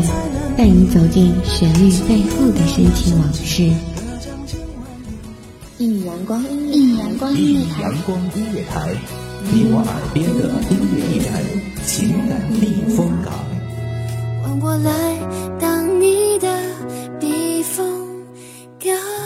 乐，带你走进旋律背后的深情往事。一米阳光，一米阳光音乐台，阳光音乐台，你我耳边的音乐驿站，情感避风港。换我来当你的避风港。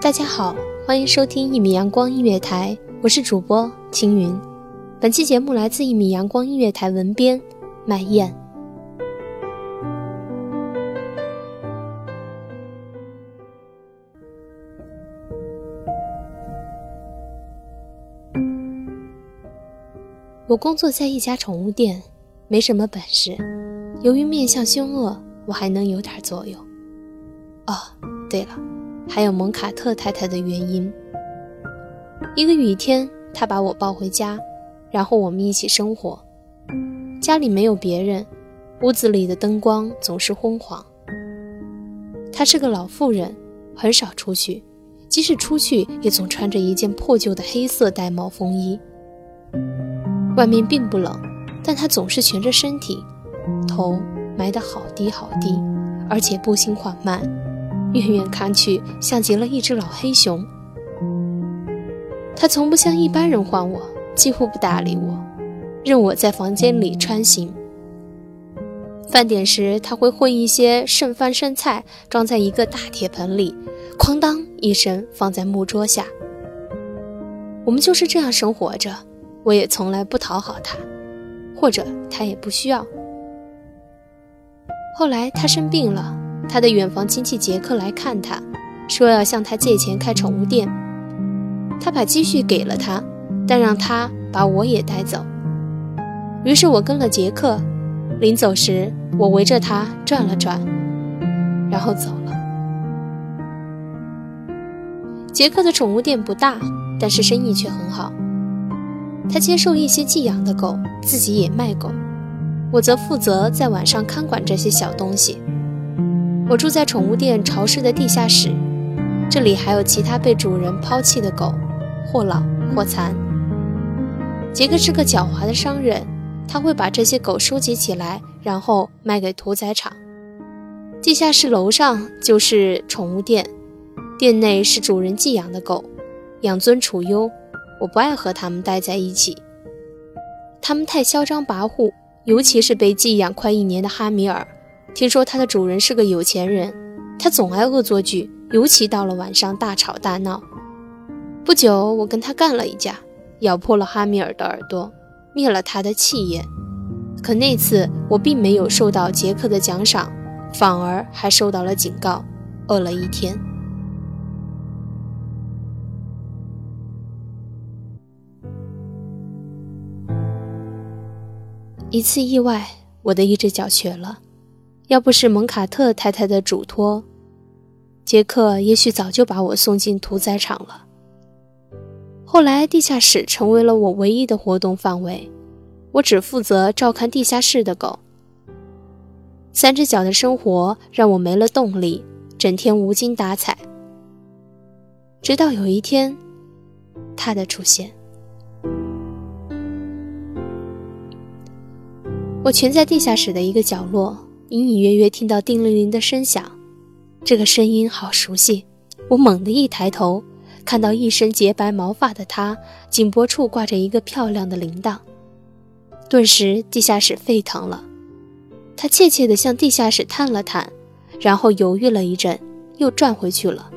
大家好，欢迎收听一米阳光音乐台，我是主播青云。本期节目来自一米阳光音乐台文编麦燕。我工作在一家宠物店，没什么本事。由于面相凶恶，我还能有点作用。哦，对了。还有蒙卡特太太的原因。一个雨天，他把我抱回家，然后我们一起生活。家里没有别人，屋子里的灯光总是昏黄。她是个老妇人，很少出去，即使出去，也总穿着一件破旧的黑色带帽风衣。外面并不冷，但她总是蜷着身体，头埋得好低好低，而且步行缓慢。远远看去，像极了一只老黑熊。他从不像一般人唤我，几乎不搭理我，任我在房间里穿行。饭点时，他会混一些剩饭剩菜，装在一个大铁盆里，哐当一声放在木桌下。我们就是这样生活着，我也从来不讨好他，或者他也不需要。后来他生病了。他的远房亲戚杰克来看他，说要向他借钱开宠物店。他把积蓄给了他，但让他把我也带走。于是我跟了杰克。临走时，我围着他转了转，然后走了。杰克的宠物店不大，但是生意却很好。他接受一些寄养的狗，自己也卖狗。我则负责在晚上看管这些小东西。我住在宠物店潮湿的地下室，这里还有其他被主人抛弃的狗，或老或残。杰克是个狡猾的商人，他会把这些狗收集起来，然后卖给屠宰场。地下室楼上就是宠物店，店内是主人寄养的狗，养尊处优。我不爱和他们待在一起，他们太嚣张跋扈，尤其是被寄养快一年的哈米尔。听说它的主人是个有钱人，他总爱恶作剧，尤其到了晚上大吵大闹。不久，我跟他干了一架，咬破了哈米尔的耳朵，灭了他的气焰。可那次我并没有受到杰克的奖赏，反而还受到了警告，饿了一天。一次意外，我的一只脚瘸了。要不是蒙卡特太太的嘱托，杰克也许早就把我送进屠宰场了。后来，地下室成为了我唯一的活动范围，我只负责照看地下室的狗。三只脚的生活让我没了动力，整天无精打采。直到有一天，他的出现，我蜷在地下室的一个角落。隐隐约约听到叮铃铃的声响，这个声音好熟悉。我猛地一抬头，看到一身洁白毛发的他，颈脖处挂着一个漂亮的铃铛。顿时，地下室沸腾了。他怯怯地向地下室探了探，然后犹豫了一阵，又转回去了。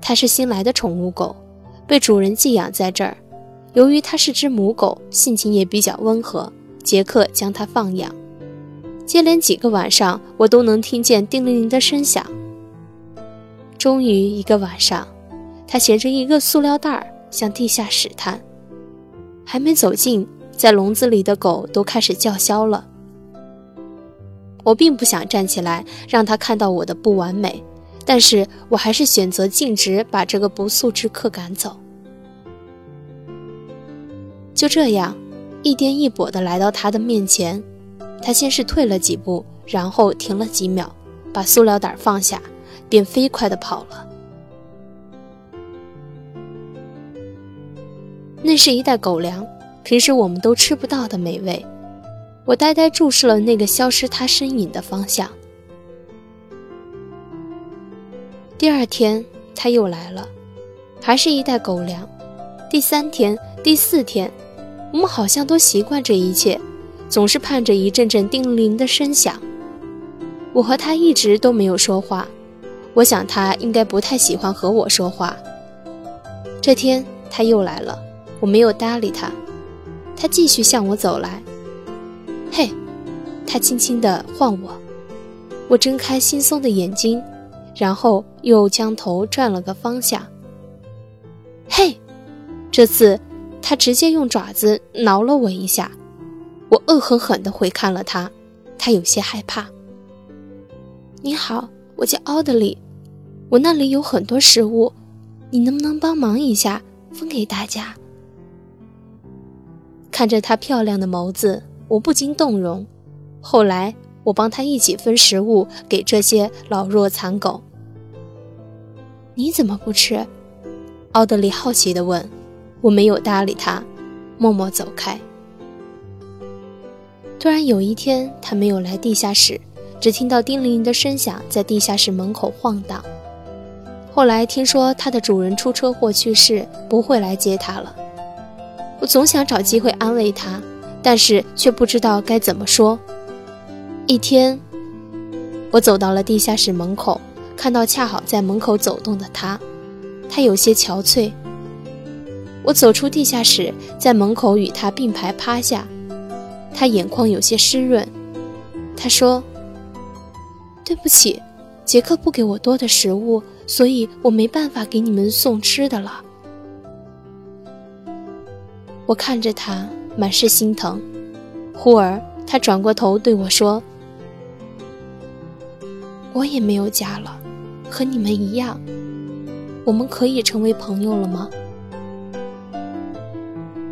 它是新来的宠物狗，被主人寄养在这儿。由于它是只母狗，性情也比较温和，杰克将它放养。接连几个晚上，我都能听见叮铃铃的声响。终于一个晚上，他衔着一个塑料袋向地下室探。还没走近，在笼子里的狗都开始叫嚣了。我并不想站起来让他看到我的不完美，但是我还是选择径直把这个不速之客赶走。就这样，一颠一跛地来到他的面前，他先是退了几步，然后停了几秒，把塑料袋放下，便飞快地跑了。那是一袋狗粮，平时我们都吃不到的美味。我呆呆注视了那个消失他身影的方向。第二天他又来了，还是一袋狗粮。第三天、第四天，我们好像都习惯这一切，总是盼着一阵阵叮铃的声响。我和他一直都没有说话，我想他应该不太喜欢和我说话。这天他又来了，我没有搭理他，他继续向我走来。嘿，他轻轻地唤我，我睁开惺忪的眼睛，然后又将头转了个方向。嘿，这次他直接用爪子挠了我一下，我恶狠狠地回看了他，他有些害怕。你好，我叫奥德里，我那里有很多食物，你能不能帮忙一下，分给大家？看着他漂亮的眸子。我不禁动容。后来，我帮他一起分食物给这些老弱残狗。你怎么不吃？奥德里好奇地问。我没有搭理他，默默走开。突然有一天，他没有来地下室，只听到叮铃铃的声响在地下室门口晃荡。后来听说他的主人出车祸去世，不会来接他了。我总想找机会安慰他。但是却不知道该怎么说。一天，我走到了地下室门口，看到恰好在门口走动的他，他有些憔悴。我走出地下室，在门口与他并排趴下，他眼眶有些湿润。他说：“对不起，杰克不给我多的食物，所以我没办法给你们送吃的了。”我看着他。满是心疼。忽而，他转过头对我说：“我也没有家了，和你们一样。我们可以成为朋友了吗？”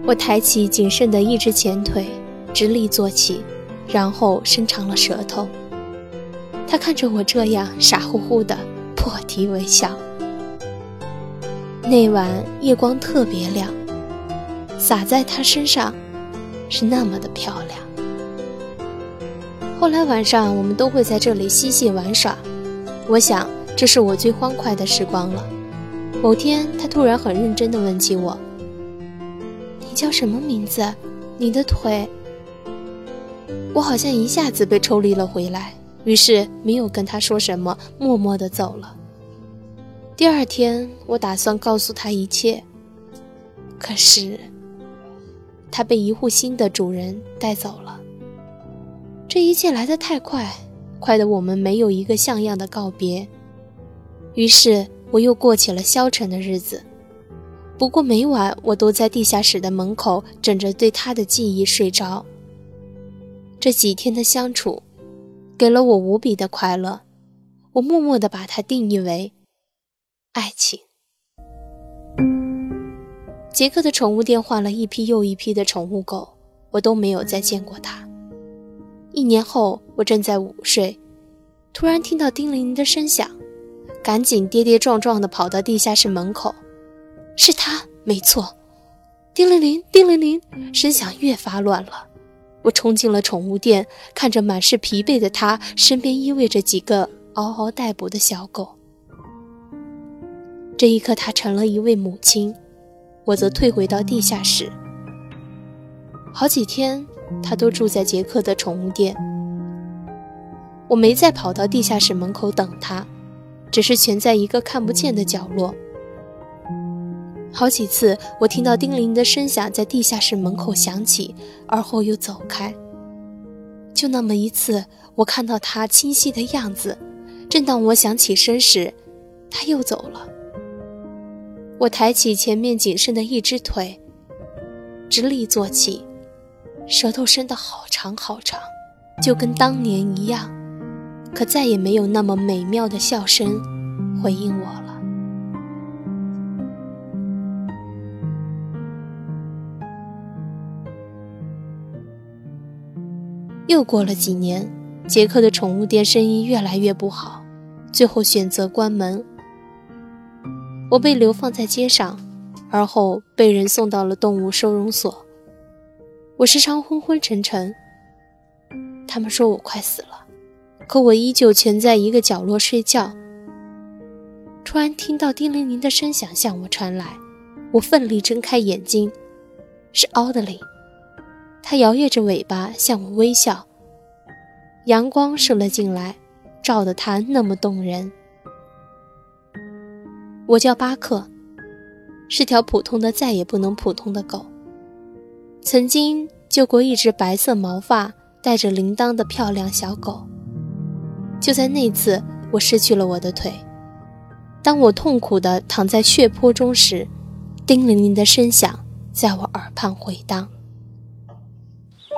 我抬起仅剩的一只前腿，直立坐起，然后伸长了舌头。他看着我这样傻乎乎的，破涕为笑。那晚夜光特别亮，洒在他身上。是那么的漂亮。后来晚上，我们都会在这里嬉戏玩耍。我想，这是我最欢快的时光了。某天，他突然很认真地问起我：“你叫什么名字？你的腿？”我好像一下子被抽离了回来，于是没有跟他说什么，默默地走了。第二天，我打算告诉他一切，可是……他被一户新的主人带走了。这一切来得太快，快得我们没有一个像样的告别。于是我又过起了消沉的日子。不过每晚我都在地下室的门口枕着对他的记忆睡着。这几天的相处，给了我无比的快乐。我默默地把它定义为爱情。杰克的宠物店换了一批又一批的宠物狗，我都没有再见过它。一年后，我正在午睡，突然听到叮铃铃的声响，赶紧跌跌撞撞地跑到地下室门口。是他，没错。叮铃铃，叮铃铃，声响越发乱了。我冲进了宠物店，看着满是疲惫的他，身边依偎着几个嗷嗷待哺的小狗。这一刻，他成了一位母亲。我则退回到地下室。好几天，他都住在杰克的宠物店。我没再跑到地下室门口等他，只是蜷在一个看不见的角落。好几次，我听到叮铃的声响在地下室门口响起，而后又走开。就那么一次，我看到他清晰的样子。正当我想起身时，他又走了。我抬起前面仅剩的一只腿，直立坐起，舌头伸得好长好长，就跟当年一样，可再也没有那么美妙的笑声回应我了。又过了几年，杰克的宠物店生意越来越不好，最后选择关门。我被流放在街上，而后被人送到了动物收容所。我时常昏昏沉沉，他们说我快死了，可我依旧蜷在一个角落睡觉。突然听到叮铃铃的声响向我传来，我奋力睁开眼睛，是奥德琳。它摇曳着尾巴向我微笑，阳光射了进来，照得它那么动人。我叫巴克，是条普通的再也不能普通的狗。曾经救过一只白色毛发、带着铃铛的漂亮小狗。就在那次，我失去了我的腿。当我痛苦地躺在血泊中时，叮铃铃的声响在我耳畔回荡。